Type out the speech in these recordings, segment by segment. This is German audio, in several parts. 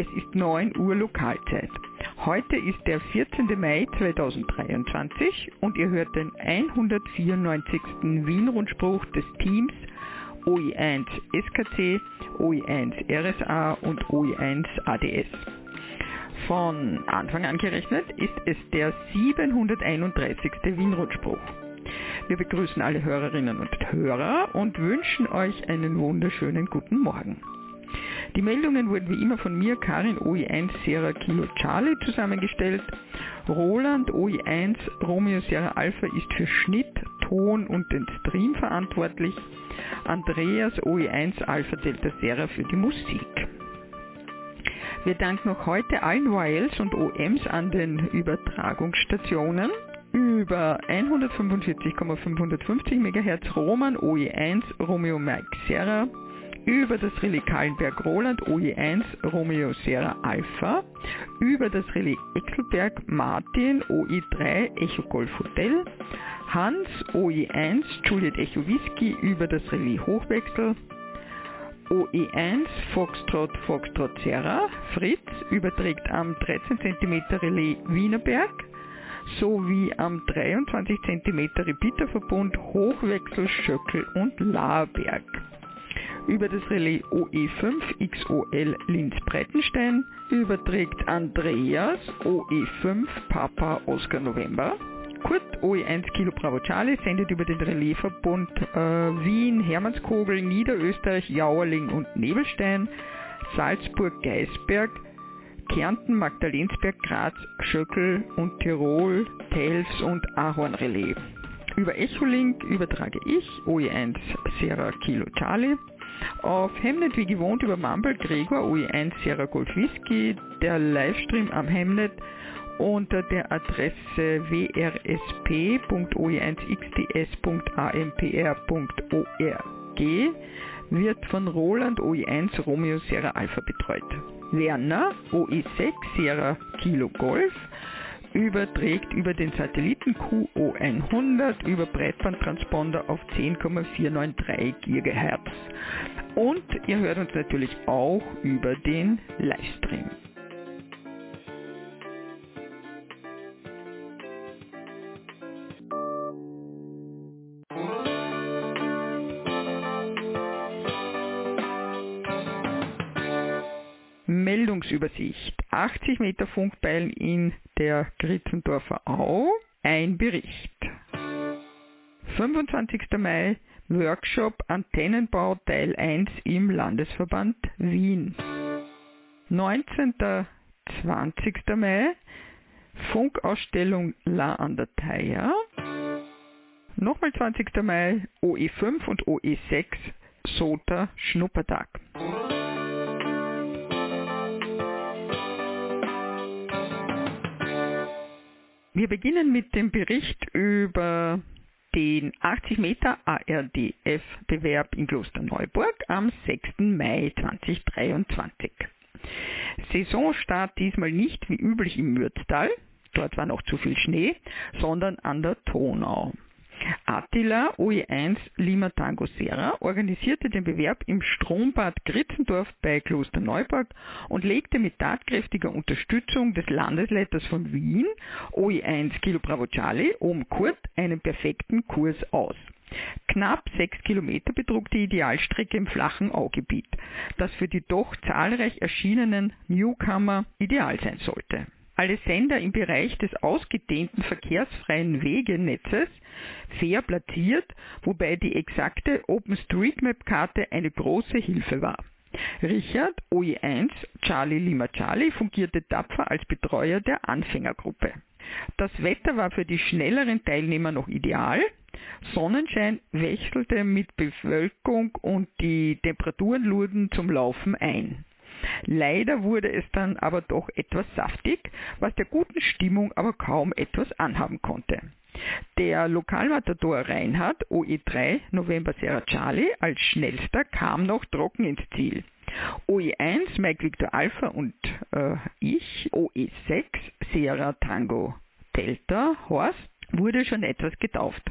Es ist 9 Uhr Lokalzeit. Heute ist der 14. Mai 2023 und ihr hört den 194. Wien-Rundspruch des Teams OI1 SKC, OI1 RSA und OI1 ADS. Von Anfang an gerechnet ist es der 731. Wien-Rundspruch. Wir begrüßen alle Hörerinnen und Hörer und wünschen euch einen wunderschönen guten Morgen. Die Meldungen wurden wie immer von mir, Karin OI1 Sierra Kilo Charlie, zusammengestellt. Roland OI1 Romeo Sierra Alpha ist für Schnitt, Ton und den Stream verantwortlich. Andreas OI1 Alpha Delta Sierra für die Musik. Wir danken noch heute allen YLs und OMs an den Übertragungsstationen über 145,550 MHz Roman OE1 Romeo Mike Sierra, über das Relais Kallenberg Roland OE1 Romeo Sierra Alpha, über das Relais Eckelberg Martin OE3 Echo Golf Hotel, Hans OE1 Juliet Echo Whisky. Über das Relais Hochwechsel, OE1 Foxtrot Foxtrot Sierra, Fritz überträgt am 13 cm Relais Wienerberg, sowie am 23 cm Repeaterverbund Hochwechsel Schöckel und Laarberg. Über das Relais OE5 XOL Linz Breitenstein überträgt Andreas OE5 Papa Oscar November. Kurt OE1 Kilo Bravo Charlie sendet über den Relaisverbund äh, Wien, Hermannskogel, Niederösterreich, Jauerling und Nebelstein, Salzburg, Geisberg, Kärnten, Magdalensberg, Graz, Schöckel und Tirol, Tels und Ahornrelais. Über Echolink übertrage ich OE1 Sierra Kilo Charlie. Auf Hemnet wie gewohnt über Mumble Gregor OE1 Sierra Golf Whisky. Der Livestream am Hemnet unter der Adresse wrsp.oe1xds.ampr.org wird von Roland OE1 Romeo Sierra Alpha betreut. Werner OE6 Sierra Kilo Golf überträgt über den Satelliten QO100 über Breitbandtransponder auf 10,493 GHz. Und ihr hört uns natürlich auch über den Livestream. Meldungsübersicht. 80 Meter Funkbeilen in der Gritzendorfer Au. Ein Bericht. 25. Mai Workshop Antennenbau Teil 1 im Landesverband Wien. 19. 20. Mai Funkausstellung La an der Theier. Nochmal 20. Mai OE5 und OE6 SOTA Schnuppertag. Wir beginnen mit dem Bericht über den 80 Meter ARDF-Bewerb in Klosterneuburg am 6. Mai 2023. Saisonstart diesmal nicht wie üblich im Mürztal, dort war noch zu viel Schnee, sondern an der Tonau. Attila OE1 Lima Tango Serra organisierte den Bewerb im Strombad Gritzendorf bei Klosterneuburg und legte mit tatkräftiger Unterstützung des Landesleiters von Wien OE1 Kilo Bravo Charlie um Kurt einen perfekten Kurs aus. Knapp sechs Kilometer betrug die Idealstrecke im flachen Augebiet, das für die doch zahlreich erschienenen Newcomer ideal sein sollte alle Sender im Bereich des ausgedehnten verkehrsfreien Wegenetzes fair platziert, wobei die exakte OpenStreetMap-Karte eine große Hilfe war. Richard OE1 Charlie Lima Charlie fungierte tapfer als Betreuer der Anfängergruppe. Das Wetter war für die schnelleren Teilnehmer noch ideal. Sonnenschein wechselte mit Bewölkung und die Temperaturen luden zum Laufen ein. Leider wurde es dann aber doch etwas saftig, was der guten Stimmung aber kaum etwas anhaben konnte. Der Lokalmatador Reinhard OE3 November Sierra Charlie als schnellster kam noch trocken ins Ziel. OE1 Mike Victor Alpha und äh, ich OE6 Sierra Tango Delta Horst wurde schon etwas getauft.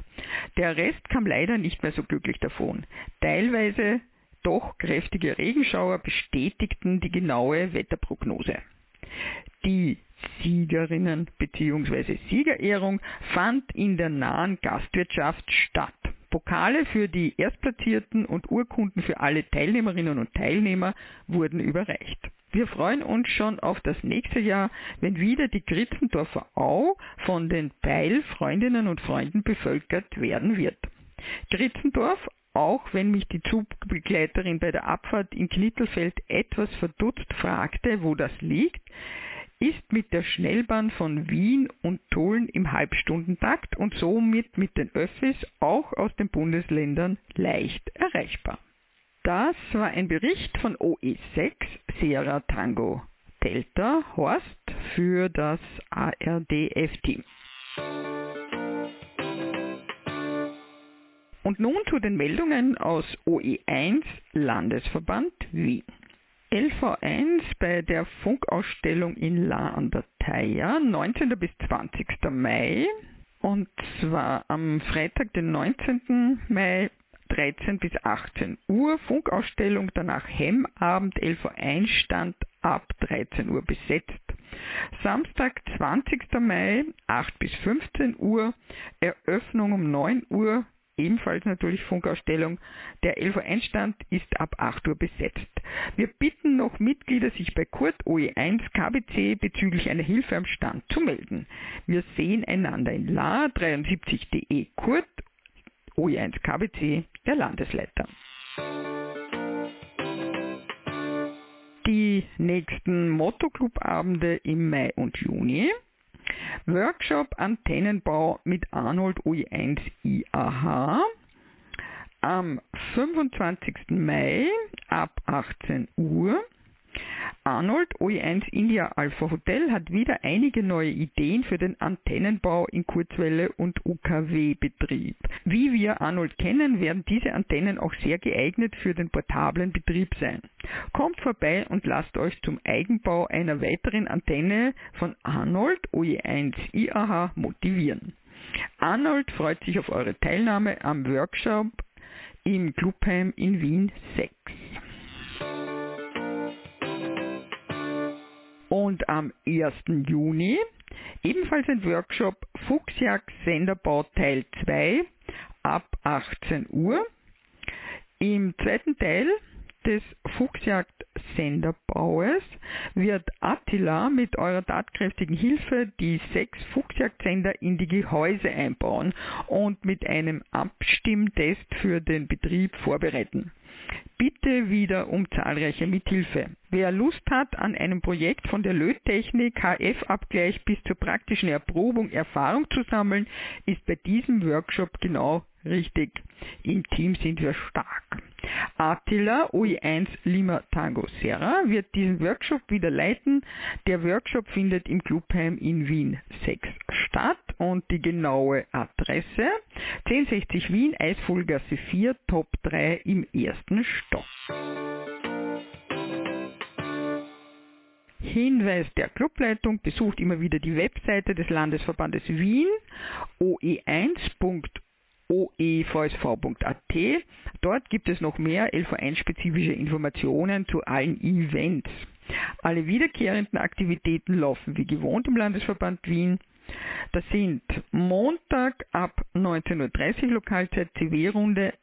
Der Rest kam leider nicht mehr so glücklich davon. Teilweise doch kräftige Regenschauer bestätigten die genaue Wetterprognose. Die Siegerinnen bzw. Siegerehrung fand in der nahen Gastwirtschaft statt. Pokale für die Erstplatzierten und Urkunden für alle Teilnehmerinnen und Teilnehmer wurden überreicht. Wir freuen uns schon auf das nächste Jahr, wenn wieder die Gritzendorfer Au von den Beil-Freundinnen und Freunden bevölkert werden wird. Gritzendorf, auch wenn mich die Zugbegleiterin bei der Abfahrt in Knittelfeld etwas verdutzt fragte, wo das liegt, ist mit der Schnellbahn von Wien und Tulln im Halbstundentakt und somit mit den Öffis auch aus den Bundesländern leicht erreichbar. Das war ein Bericht von OE6 Sierra Tango Delta Horst für das ARDF-Team. Und nun zu den Meldungen aus OE1 Landesverband Wien. LV1 bei der Funkausstellung in La an der Thaya, 19. bis 20. Mai. Und zwar am Freitag, den 19. Mai 13 bis 18 Uhr. Funkausstellung, danach Hemmabend, LV1 Stand ab 13 Uhr besetzt. Samstag, 20. Mai, 8 bis 15 Uhr. Eröffnung um 9 Uhr ebenfalls natürlich Funkausstellung. Der LV1-Stand ist ab 8 Uhr besetzt. Wir bitten noch Mitglieder, sich bei Kurt OE1 KBC bezüglich einer Hilfe am Stand zu melden. Wir sehen einander in La 73.de Kurt OE1 KBC, der Landesleiter. Die nächsten Motto-Club-Abende im Mai und Juni Workshop Antennenbau mit Arnold OE1 IAH am 25. Mai ab 18 Uhr. Arnold OE1 India Alpha Hotel hat wieder einige neue Ideen für den Antennenbau in Kurzwelle und UKW-Betrieb. Wie wir Arnold kennen, werden diese Antennen auch sehr geeignet für den portablen Betrieb sein. Kommt vorbei und lasst euch zum Eigenbau einer weiteren Antenne von Arnold OE1 IAH motivieren. Arnold freut sich auf eure Teilnahme am Workshop im Clubheim in Wien 6. Und am 1. Juni ebenfalls ein Workshop Fuchsjagd Senderbau Teil 2 ab 18 Uhr. Im zweiten Teil des Fuchsjagd-Senderbaues wird Attila mit eurer tatkräftigen Hilfe die sechs Fuchsjagdsender in die Gehäuse einbauen und mit einem Abstimmtest für den Betrieb vorbereiten. Bitte wieder um zahlreiche Mithilfe. Wer Lust hat, an einem Projekt von der Löttechnik HF-Abgleich bis zur praktischen Erprobung Erfahrung zu sammeln, ist bei diesem Workshop genau richtig. Im Team sind wir stark. Attila OE1 Lima Tango Serra wird diesen Workshop wieder leiten. Der Workshop findet im Clubheim in Wien 6 statt und die genaue Adresse 1060 Wien, Eisvogelgasse 4, Top 3 im ersten Stock. Hinweis der Clubleitung besucht immer wieder die Webseite des Landesverbandes Wien oe1.org oevsv.at. Dort gibt es noch mehr LV1-spezifische Informationen zu allen Events. Alle wiederkehrenden Aktivitäten laufen wie gewohnt im Landesverband Wien. Das sind Montag ab 19.30 Uhr Lokalzeit CW-Runde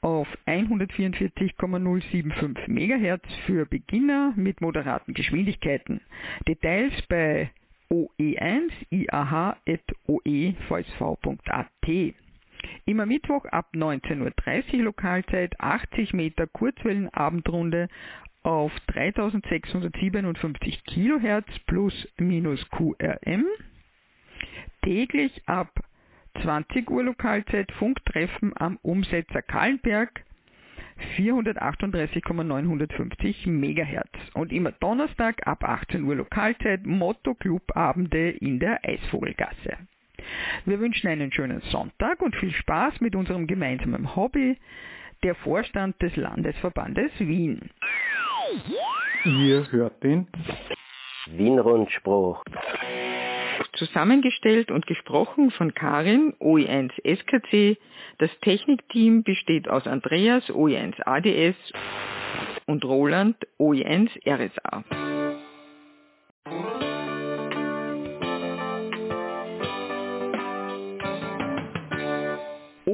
auf 144,075 MHz für Beginner mit moderaten Geschwindigkeiten. Details bei oe1 iah.oevsv.at. Immer Mittwoch ab 19.30 Uhr Lokalzeit 80 Meter Kurzwellenabendrunde auf 3657 kHz plus minus QRM. Täglich ab 20 Uhr Lokalzeit Funktreffen am Umsetzer Kahlenberg 438,950 MHz. Und immer Donnerstag ab 18 Uhr Lokalzeit Motto Club Abende in der Eisvogelgasse. Wir wünschen einen schönen Sonntag und viel Spaß mit unserem gemeinsamen Hobby, der Vorstand des Landesverbandes Wien. Ihr hört den Wien-Rundspruch. Zusammengestellt und gesprochen von Karin, OE1 SKC. Das Technikteam besteht aus Andreas, OE1 ADS und Roland, OE1 RSA.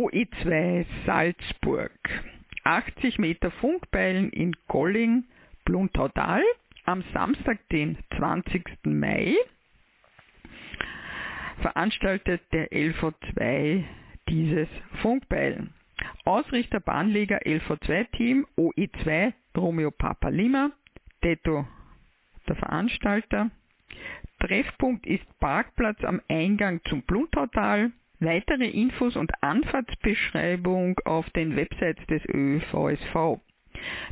OE2 Salzburg. 80 Meter Funkbeilen in Golling, Bluntautal am Samstag, den 20. Mai, veranstaltet der LV2 dieses Funkbeilen. Ausrichter Bahnleger LV2-Team OE2 Romeo Papa Lima, Teto der Veranstalter. Treffpunkt ist Parkplatz am Eingang zum Bluntautal. Weitere Infos und Anfahrtsbeschreibung auf den Websites des ÖVSV.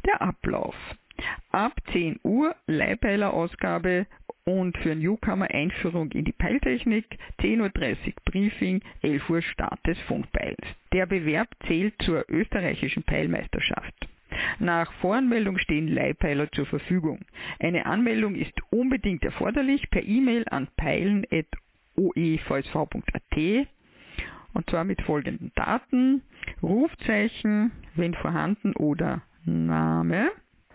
Der Ablauf. Ab 10 Uhr Leihpeilerausgabe und für Newcomer Einführung in die Peiltechnik, 10.30 Uhr Briefing, 11 Uhr Start des Funkpeils. Der Bewerb zählt zur österreichischen Peilmeisterschaft. Nach Voranmeldung stehen Leihpeiler zur Verfügung. Eine Anmeldung ist unbedingt erforderlich per E-Mail an peilen.oevsv.at und zwar mit folgenden Daten, Rufzeichen, wenn vorhanden oder Name.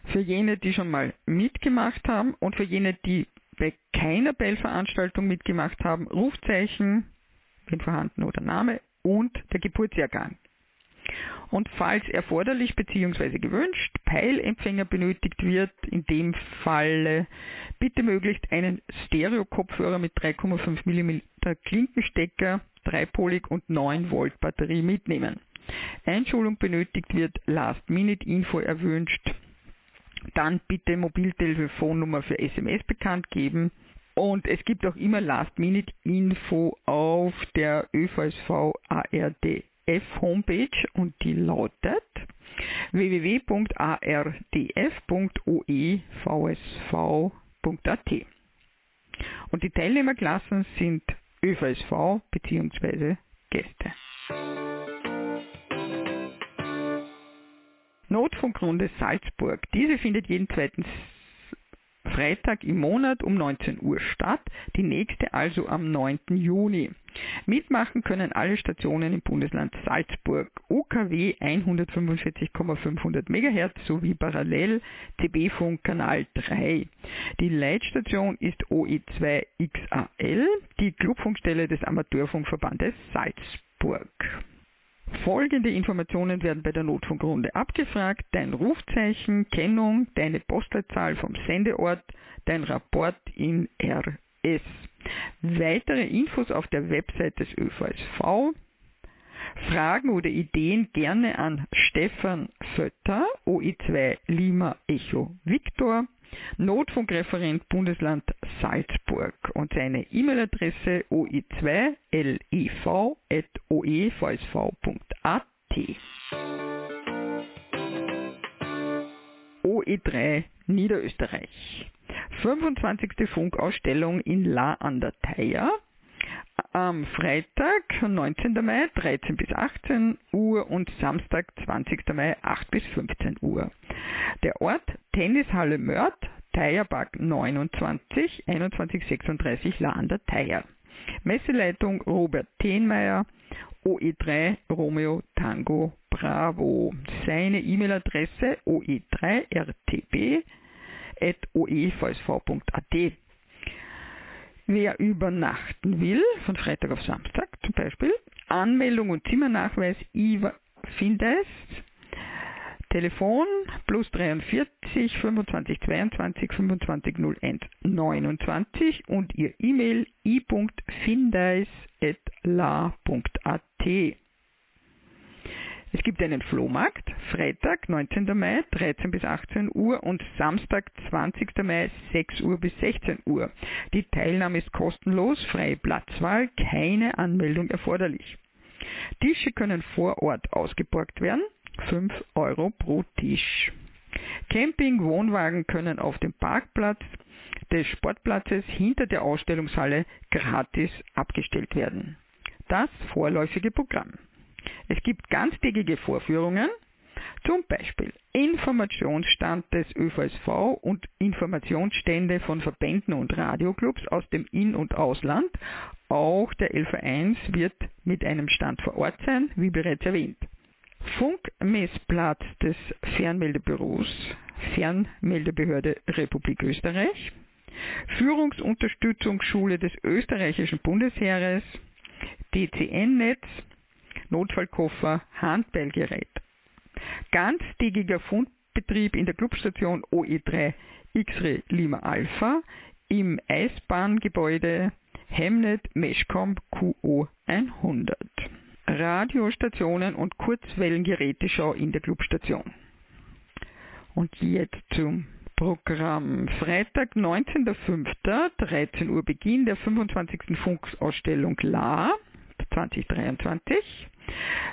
Für jene, die schon mal mitgemacht haben und für jene, die bei keiner Bellveranstaltung mitgemacht haben, Rufzeichen, wenn vorhanden oder Name und der Geburtsjahrgang. Und falls erforderlich bzw. gewünscht Peilempfänger benötigt wird, in dem Falle bitte möglichst einen Stereo-Kopfhörer mit 3,5 mm Klinkenstecker, dreipolig und 9 Volt Batterie mitnehmen. Einschulung benötigt wird, Last-Minute-Info erwünscht, dann bitte Mobiltelefonnummer für SMS bekannt geben. Und es gibt auch immer Last-Minute-Info auf der ÖVSV ARDF Homepage und die lautet www.ardf.oevsv.at. Und die Teilnehmerklassen sind ÖVSV bzw. Gäste. Notfunkrunde Salzburg. Diese findet jeden zweiten Freitag im Monat um 19 Uhr statt, die nächste also am 9. Juni. Mitmachen können alle Stationen im Bundesland Salzburg, OKW 145,500 MHz sowie parallel CB-Funk Kanal 3. Die Leitstation ist OE2XAL, die Clubfunkstelle des Amateurfunkverbandes Salzburg. Folgende Informationen werden bei der Notfunkrunde abgefragt. Dein Rufzeichen, Kennung, deine Postleitzahl vom Sendeort, dein Rapport in RS. Weitere Infos auf der Website des ÖVSV. Fragen oder Ideen gerne an Stefan Fötter, OE2 Lima Echo Victor, Notfunkreferent Bundesland Salzburg und seine E-Mail-Adresse oi2lev.oevsv.at. OE3 Niederösterreich. 25. Funkausstellung in La an der Theier am Freitag, 19. Mai, 13 bis 18 Uhr und Samstag, 20. Mai, 8 bis 15 Uhr. Der Ort Tennishalle Mörd, Teierpark 29, 2136 La der Theier. Messeleitung Robert Tenmeier, OE3 Romeo Tango Bravo. Seine E-Mail-Adresse oe3rtb.oevsv.at. Wer übernachten will, von Freitag auf Samstag zum Beispiel, Anmeldung und Zimmernachweis IVA Findeist, Telefon plus 43 25 22 25 01 29 und ihr E-Mail i.findeis.la.at. Es gibt einen Flohmarkt, Freitag, 19. Mai, 13 bis 18 Uhr und Samstag, 20. Mai, 6 Uhr bis 16 Uhr. Die Teilnahme ist kostenlos, freie Platzwahl, keine Anmeldung erforderlich. Tische können vor Ort ausgeborgt werden, 5 Euro pro Tisch. Camping-Wohnwagen können auf dem Parkplatz des Sportplatzes hinter der Ausstellungshalle gratis abgestellt werden. Das vorläufige Programm. Es gibt ganztägige Vorführungen, Zum Beispiel Informationsstand des ÖVSV und Informationsstände von Verbänden und Radioclubs aus dem In- und Ausland. Auch der LV1 wird mit einem Stand vor Ort sein, wie bereits erwähnt. Funkmessplatz des Fernmeldebüros Fernmeldebehörde Republik Österreich, Führungsunterstützungsschule des österreichischen Bundesheeres, DCN-Netz, Notfallkoffer, Handbellgerät. Ganztägiger Fundbetrieb in der Clubstation OE3 X-Ray Lima Alpha im Eisbahngebäude Hemnet Meshcom QO 100. Radiostationen und Kurzwellengeräteschau in der Clubstation. Und jetzt zum Programm. Freitag, 19.05., 13 Uhr Beginn der 25. Funkausstellung La 2023.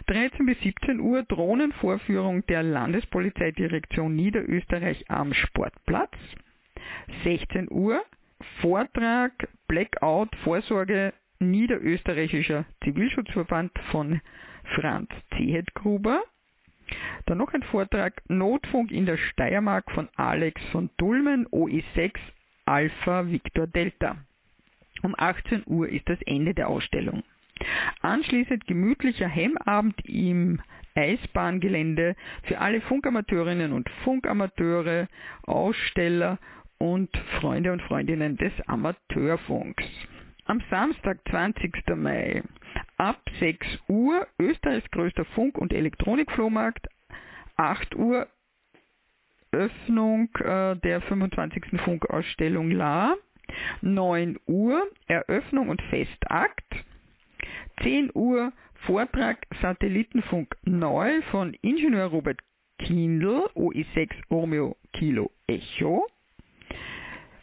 13 bis 17 Uhr Drohnenvorführung der Landespolizeidirektion Niederösterreich am Sportplatz. 16 Uhr Vortrag Blackout Vorsorge Niederösterreichischer Zivilschutzverband von Franz Zehetgruber. Dann noch ein Vortrag Notfunk in der Steiermark von Alex von Dulmen, OE6 Alpha Victor Delta. Um 18 Uhr ist das Ende der Ausstellung. Anschließend gemütlicher Hemmabend im Eisbahngelände für alle Funkamateurinnen und Funkamateure, Aussteller und Freunde und Freundinnen des Amateurfunks. Am Samstag, 20. Mai, ab 6 Uhr Österreichs größter Funk- und Elektronikflohmarkt, 8 Uhr Öffnung äh, der 25. Funkausstellung La, 9 Uhr Eröffnung und Festakt, 10 Uhr Vortrag Satellitenfunk neu von Ingenieur Robert Kindl, OE6 Romeo Kilo Echo,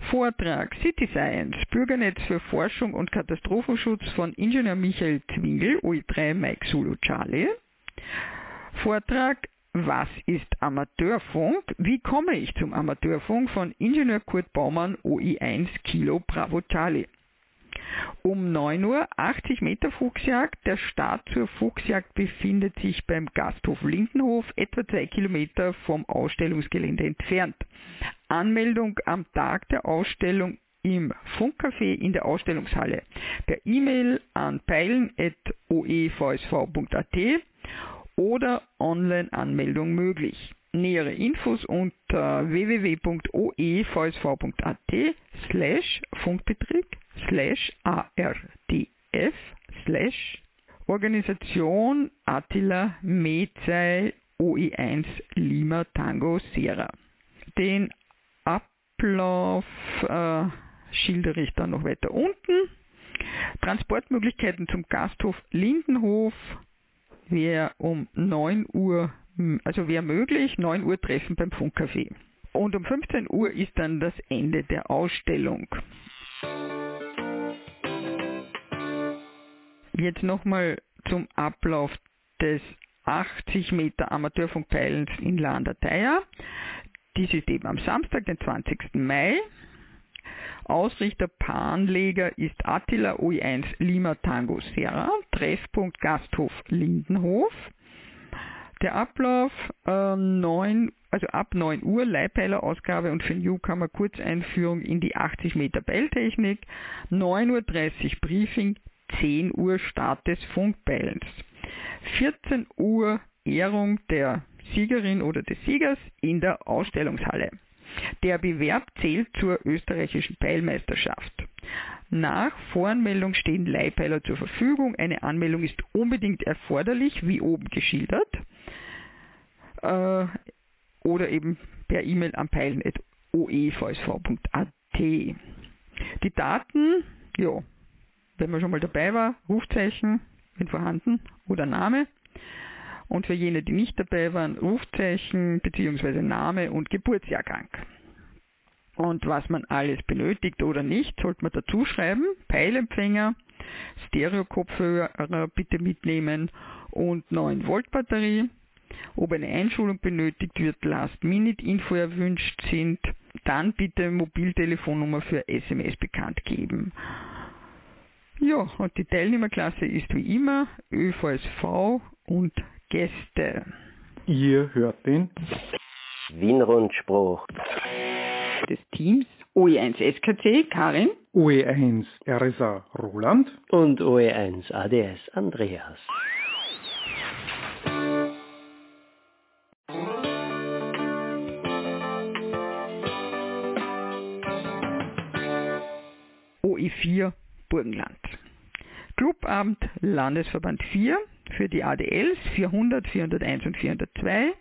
Vortrag City Science, Bürgernetz für Forschung und Katastrophenschutz von Ingenieur Michael Zwingel, OE3 Mike Zulu Charlie. Vortrag Was ist Amateurfunk? Wie komme ich zum Amateurfunk von Ingenieur Kurt Baumann, OE1 Kilo Bravo Charlie. Um 9 Uhr 80 Meter Fuchsjagd. Der Start zur Fuchsjagd befindet sich beim Gasthof Lindenhof, etwa zwei Kilometer vom Ausstellungsgelände entfernt. Anmeldung am Tag der Ausstellung im Funkcafé in der Ausstellungshalle. Per E-Mail an peilen.oevsv.at oder Online-Anmeldung möglich. Nähere Infos unter www.oevsv.at slash Funkbetrieb slash ardf slash Organisation Attila Mezei OE1 Lima Tango Sierra. Den Ablauf äh, schildere ich dann noch weiter unten. Transportmöglichkeiten zum Gasthof Lindenhof wäre um 9 Uhr, also wäre möglich, 9 Uhr Treffen beim Funkcafé. Und um 15 Uhr ist dann das Ende der Ausstellung. Jetzt nochmal zum Ablauf des 80 Meter Amateurfunkpeilens in Landerteier. Dies ist eben am Samstag, den 20. Mai. Ausrichter Panleger ist Attila OE1 Lima Tango Serra, Treffpunkt Gasthof Lindenhof. Der Ablauf äh, 9, also ab 9 Uhr Leihpeilerausgabe und für Newcomer Kurzeinführung in die 80 Meter Beiltechnik, 9.30 Uhr Briefing, 10 Uhr Start des Funkpeilens, 14 Uhr Ehrung der Siegerin oder des Siegers in der Ausstellungshalle. Der Bewerb zählt zur österreichischen Peilmeisterschaft. Nach Voranmeldung stehen Leihpeiler zur Verfügung. Eine Anmeldung ist unbedingt erforderlich, wie oben geschildert. Äh, oder eben per E-Mail an peilen.oevsv.at. Die Daten, ja, wenn man schon mal dabei war, Rufzeichen, wenn vorhanden, oder Name. Und für jene, die nicht dabei waren, Rufzeichen bzw. Name und Geburtsjahrgang. Und was man alles benötigt oder nicht, sollte man dazu schreiben. Peilempfänger, Stereo-Kopfhörer bitte mitnehmen und 9 Volt Batterie. Ob eine Einschulung benötigt wird, Last-Minute-Info erwünscht sind, dann bitte Mobiltelefonnummer für SMS bekannt geben. Ja, und die Teilnehmerklasse ist wie immer ÖVSV und Gäste. Ihr hört den Wien-Rundspruch des Teams OE1 SKC Karin, OE1 RSA Roland und OE1 ADS Andreas. OE4 Burgenland. Clubabend Landesverband 4 für die ADLs 400, 401 und 402.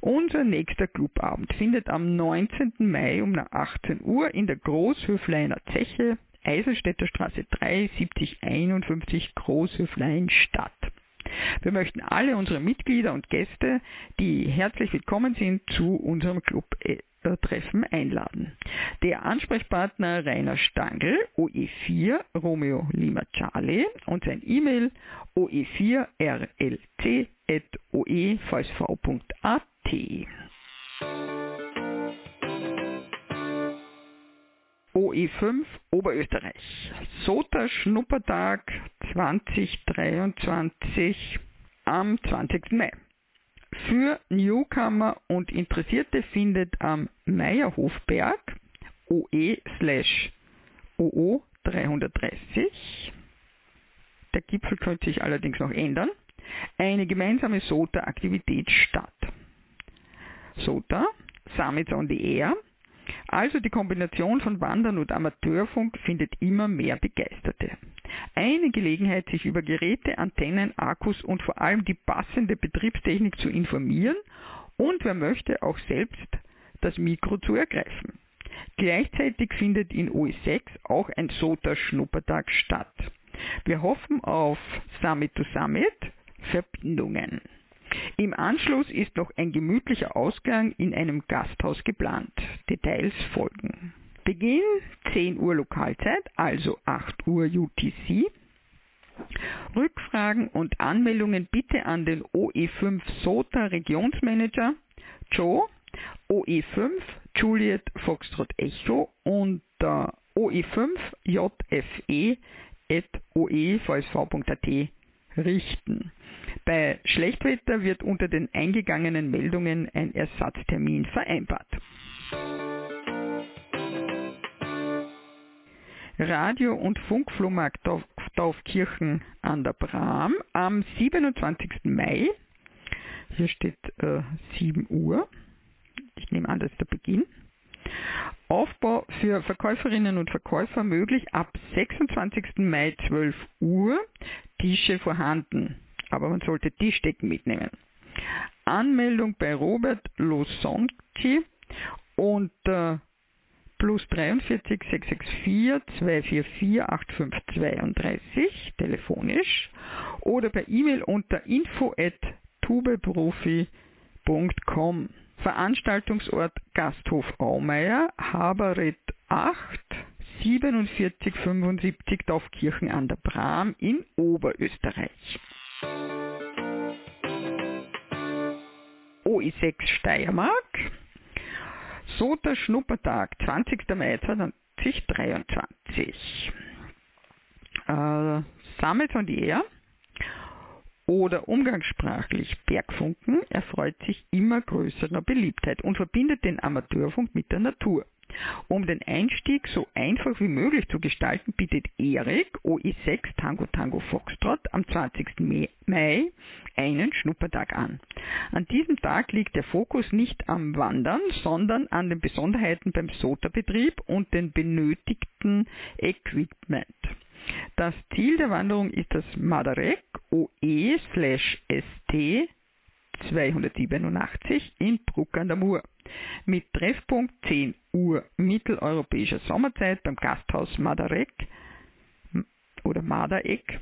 Unser nächster Clubabend findet am 19. Mai um 18 Uhr in der Großhöfleiner Zeche, Eisenstädter Straße 3, 7051 Großhöflein statt. Wir möchten alle unsere Mitglieder und Gäste, die herzlich willkommen sind, zu unserem Club äh, Treffen einladen. Der Ansprechpartner Rainer Stangl, OE4 Romeo Lima Charlie und sein E-Mail oe4rlc.oevsv.at. OE5 Oberösterreich. SOTA Schnuppertag 2023 am 20. Mai. Für Newcomer und Interessierte findet am Meierhofberg OE slash OO 330 der Gipfel könnte sich allerdings noch ändern, eine gemeinsame SOTA-Aktivität statt. SOTA, Summits on the Air, also die Kombination von Wandern und Amateurfunk findet immer mehr Begeisterte. Eine Gelegenheit, sich über Geräte, Antennen, Akkus und vor allem die passende Betriebstechnik zu informieren und wer möchte auch selbst das Mikro zu ergreifen. Gleichzeitig findet in OE6 auch ein SOTA-Schnuppertag statt. Wir hoffen auf Summit to Summit Verbindungen. Im Anschluss ist noch ein gemütlicher Ausgang in einem Gasthaus geplant. Details folgen. Beginn 10 Uhr Lokalzeit, also 8 Uhr UTC. Rückfragen und Anmeldungen bitte an den OE5 SOTA Regionsmanager Joe, OE5 Juliet Foxtrot Echo und OE5 JFE oevsv.at richten. Bei Schlechtwetter wird unter den eingegangenen Meldungen ein Ersatztermin vereinbart. Radio- und Funkflohmarkt Taufkirchen an der Bram am 27. Mai. Hier steht äh, 7 Uhr. Ich nehme an, das ist der Beginn. Aufbau für Verkäuferinnen und Verkäufer möglich ab 26. Mai 12 Uhr. Tische vorhanden, aber man sollte Tischdecken mitnehmen. Anmeldung bei Robert Losonti unter plus 43 664 244 8532 telefonisch oder per E-Mail unter info at tubeprofi.com. Veranstaltungsort Gasthof Aumeier, Haberritt 8, 4775 Dorfkirchen an der Bram in Oberösterreich. OI6 Steiermark, SOTA Schnuppertag, 20. Mai 2023. Äh, Summit on the Air oder umgangssprachlich Bergfunken erfreut sich immer größerer Beliebtheit und verbindet den Amateurfunk mit der Natur. Um den Einstieg so einfach wie möglich zu gestalten, bietet Erik OI6 Tango Tango Foxtrot am 20. Mai einen Schnuppertag an. An diesem Tag liegt der Fokus nicht am Wandern, sondern an den Besonderheiten beim SOTA-Betrieb und den benötigten Equipment. Das Ziel der Wanderung ist das Madarek OE/ST 287 in Bruck an der Mur mit Treffpunkt 10 Uhr mitteleuropäischer Sommerzeit beim Gasthaus Madarek oder Madaek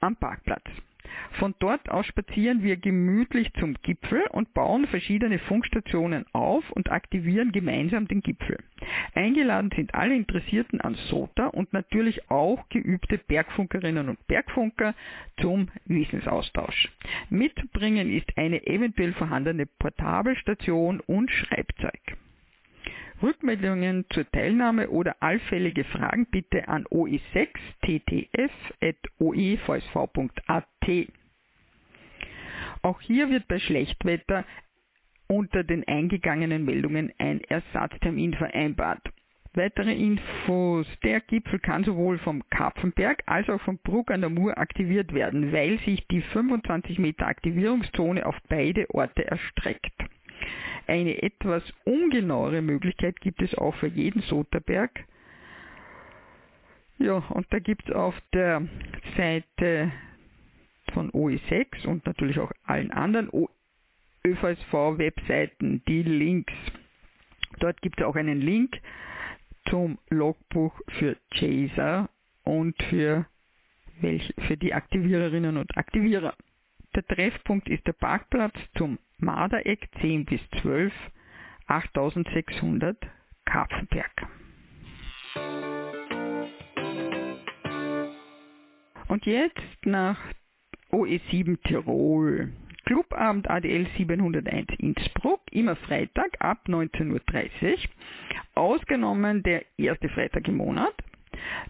am Parkplatz. Von dort aus spazieren wir gemütlich zum Gipfel und bauen verschiedene Funkstationen auf und aktivieren gemeinsam den Gipfel. Eingeladen sind alle Interessierten an SOTA und natürlich auch geübte Bergfunkerinnen und Bergfunker zum Wissensaustausch. Mitzubringen ist eine eventuell vorhandene Portabelstation und Schreibzeug. Rückmeldungen zur Teilnahme oder allfällige Fragen bitte an oe6ttf.oevsv.at. Auch hier wird bei Schlechtwetter unter den eingegangenen Meldungen ein Ersatztermin vereinbart. Weitere Infos. Der Gipfel kann sowohl vom Kapfenberg als auch vom Bruck an der Mur aktiviert werden, weil sich die 25 Meter Aktivierungszone auf beide Orte erstreckt. Eine etwas ungenauere Möglichkeit gibt es auch für jeden Soterberg. Ja, und da gibt es auf der Seite von OE6 und natürlich auch allen anderen ÖVSV-Webseiten die Links. Dort gibt es auch einen Link zum Logbuch für Chaser und für, welche, für die Aktiviererinnen und Aktivierer. Der Treffpunkt ist der Parkplatz zum Mardereck 10 bis 12 8600 Kapfenberg. Und jetzt nach OE7 Tirol. Clubabend ADL 701 Innsbruck, immer Freitag ab 19.30 Uhr, ausgenommen der erste Freitag im Monat.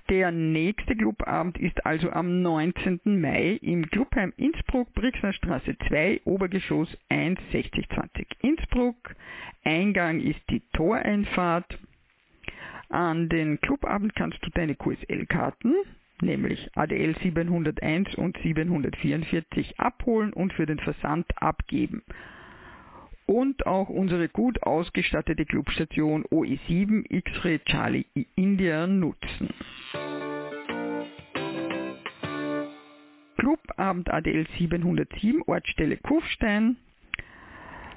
Der nächste Clubabend ist also am 19. Mai im Clubheim Innsbruck, Brixner Straße 2, Obergeschoss 1, 6020 Innsbruck. Eingang ist die Toreinfahrt. An den Clubabend kannst du deine QSL-Karten nämlich ADL 701 und 744 abholen und für den Versand abgeben. Und auch unsere gut ausgestattete Clubstation OE7 X-Ray Charlie India nutzen. Clubabend ADL 707 Ortsstelle Kufstein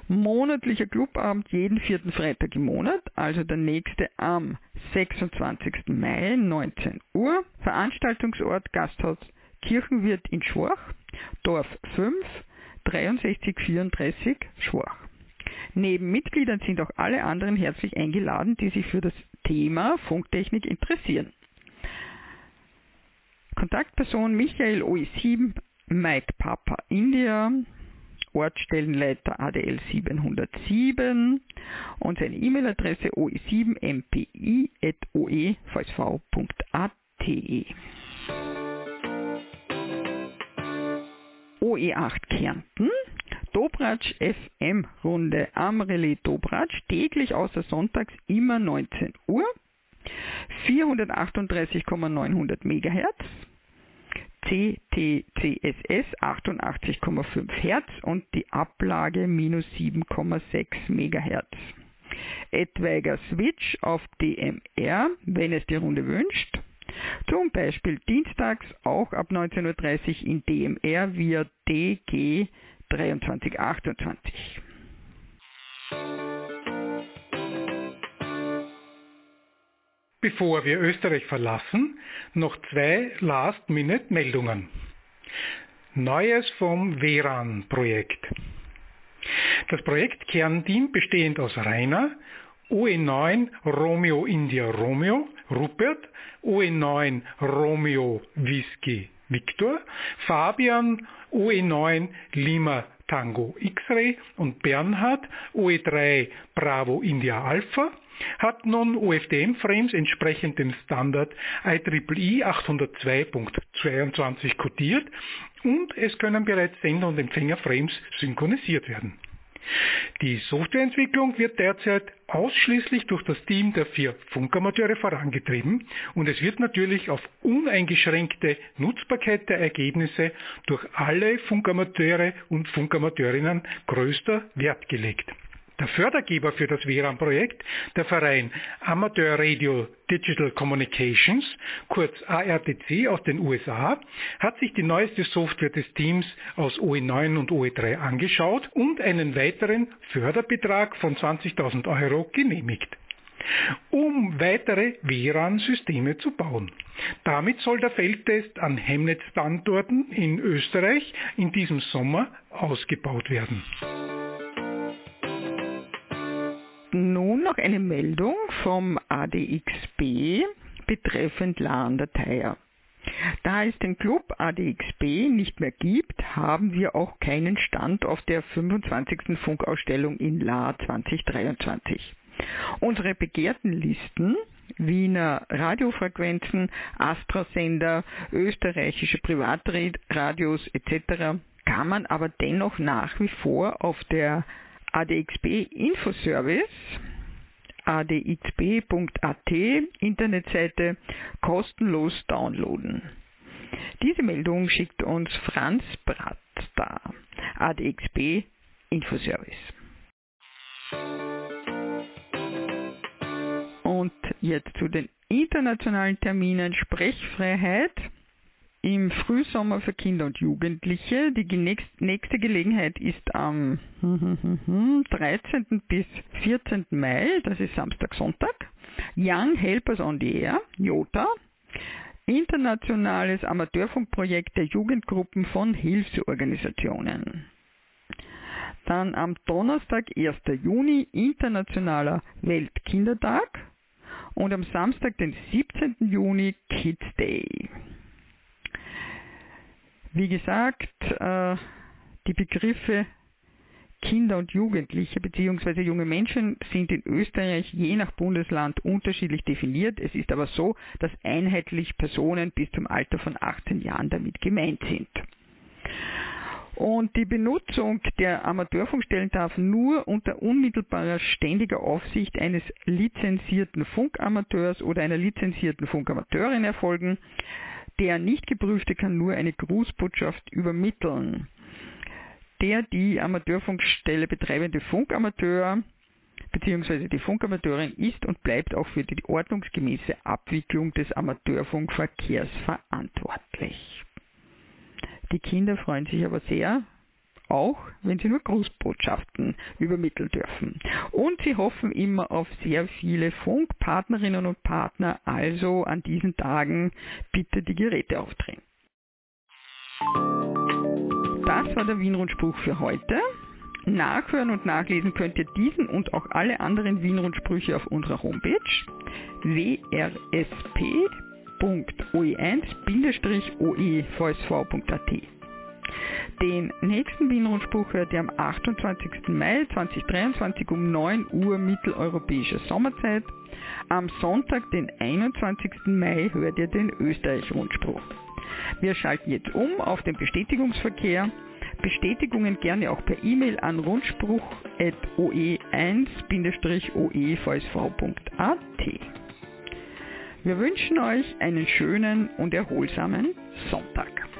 monatlicher Clubabend jeden vierten Freitag im Monat, also der nächste am 26. Mai, 19 Uhr. Veranstaltungsort Gasthaus Kirchenwirt in Schwach, Dorf 5, 6334 Schwach. Neben Mitgliedern sind auch alle anderen herzlich eingeladen, die sich für das Thema Funktechnik interessieren. Kontaktperson Michael OE7, Mike Papa India, Ortsstellenleiter ADL 707 und seine E-Mail-Adresse oe7mpi.oevsv.at. OE8 Kärnten, Dobratsch FM Runde am Relais Dobratsch, täglich außer sonntags immer 19 Uhr, 438,900 MHz, CTCSS 88,5 Hertz und die Ablage minus 7,6 MHz. Etwaiger Switch auf DMR, wenn es die Runde wünscht. Zum Beispiel dienstags auch ab 19.30 Uhr in DMR via DG 2328. Bevor wir Österreich verlassen, noch zwei Last-Minute-Meldungen. Neues vom WERAN-Projekt. Das Projekt Kernteam bestehend aus Rainer, OE9 Romeo India Romeo, Rupert, OE9 Romeo Whisky Victor, Fabian, OE9 Lima Tango X-Ray und Bernhard, OE3 Bravo India Alpha, hat nun UFDM-Frames entsprechend dem Standard IEEE 802.22 kodiert und es können bereits Sender- und Empfängerframes synchronisiert werden. Die Softwareentwicklung wird derzeit ausschließlich durch das Team der vier Funkamateure vorangetrieben und es wird natürlich auf uneingeschränkte Nutzbarkeit der Ergebnisse durch alle Funkamateure und Funkamateurinnen größter Wert gelegt. Der Fördergeber für das WRAN-Projekt, der Verein Amateur Radio Digital Communications, kurz ARTC aus den USA, hat sich die neueste Software des Teams aus OE9 und OE3 angeschaut und einen weiteren Förderbetrag von 20.000 Euro genehmigt um weitere WRAN-Systeme zu bauen. Damit soll der Feldtest an Hemnet-Standorten in Österreich in diesem Sommer ausgebaut werden. Noch eine Meldung vom ADXB betreffend LAN-Dateier. Da es den Club ADXB nicht mehr gibt, haben wir auch keinen Stand auf der 25. Funkausstellung in La 2023. Unsere begehrten Listen Wiener Radiofrequenzen, Astra-Sender, österreichische Privatradios etc. kann man aber dennoch nach wie vor auf der ADXB Infoservice adxb.at Internetseite kostenlos downloaden. Diese Meldung schickt uns Franz Bratt da, ADXB Infoservice. Und jetzt zu den internationalen Terminen Sprechfreiheit im Frühsommer für Kinder und Jugendliche. Die nächste Gelegenheit ist am 13. bis 14. Mai, das ist Samstag, Sonntag. Young Helpers on the Air, JOTA, internationales Amateurfunkprojekt der Jugendgruppen von Hilfsorganisationen. Dann am Donnerstag, 1. Juni, internationaler Weltkindertag und am Samstag, den 17. Juni, Kids Day. Wie gesagt, äh, die Begriffe Kinder und Jugendliche bzw. junge Menschen sind in Österreich je nach Bundesland unterschiedlich definiert. Es ist aber so, dass einheitlich Personen bis zum Alter von 18 Jahren damit gemeint sind. Und die Benutzung der Amateurfunkstellen darf nur unter unmittelbarer ständiger Aufsicht eines lizenzierten Funkamateurs oder einer lizenzierten Funkamateurin erfolgen. Der nicht geprüfte kann nur eine Grußbotschaft übermitteln. Der die Amateurfunkstelle betreibende Funkamateur bzw. die Funkamateurin ist und bleibt auch für die ordnungsgemäße Abwicklung des Amateurfunkverkehrs verantwortlich. Die Kinder freuen sich aber sehr, auch wenn sie nur Grußbotschaften übermitteln dürfen. Und sie hoffen immer auf sehr viele Funkpartnerinnen und Partner, also an diesen Tagen bitte die Geräte aufdrehen. Das war der Wienrundspruch für heute. Nachhören und nachlesen könnt ihr diesen und auch alle anderen Wienrundsprüche auf unserer Homepage wrsp.oe1-oevsv.at. Den nächsten Wien-Rundspruch hört ihr am 28. Mai 2023 um 9 Uhr mitteleuropäischer Sommerzeit. Am Sonntag, den 21. Mai, hört ihr den Österreich-Rundspruch. Wir schalten jetzt um auf den Bestätigungsverkehr. Bestätigungen gerne auch per E-Mail an rundspruch.oe1-oevsv.at. Wir wünschen euch einen schönen und erholsamen Sonntag.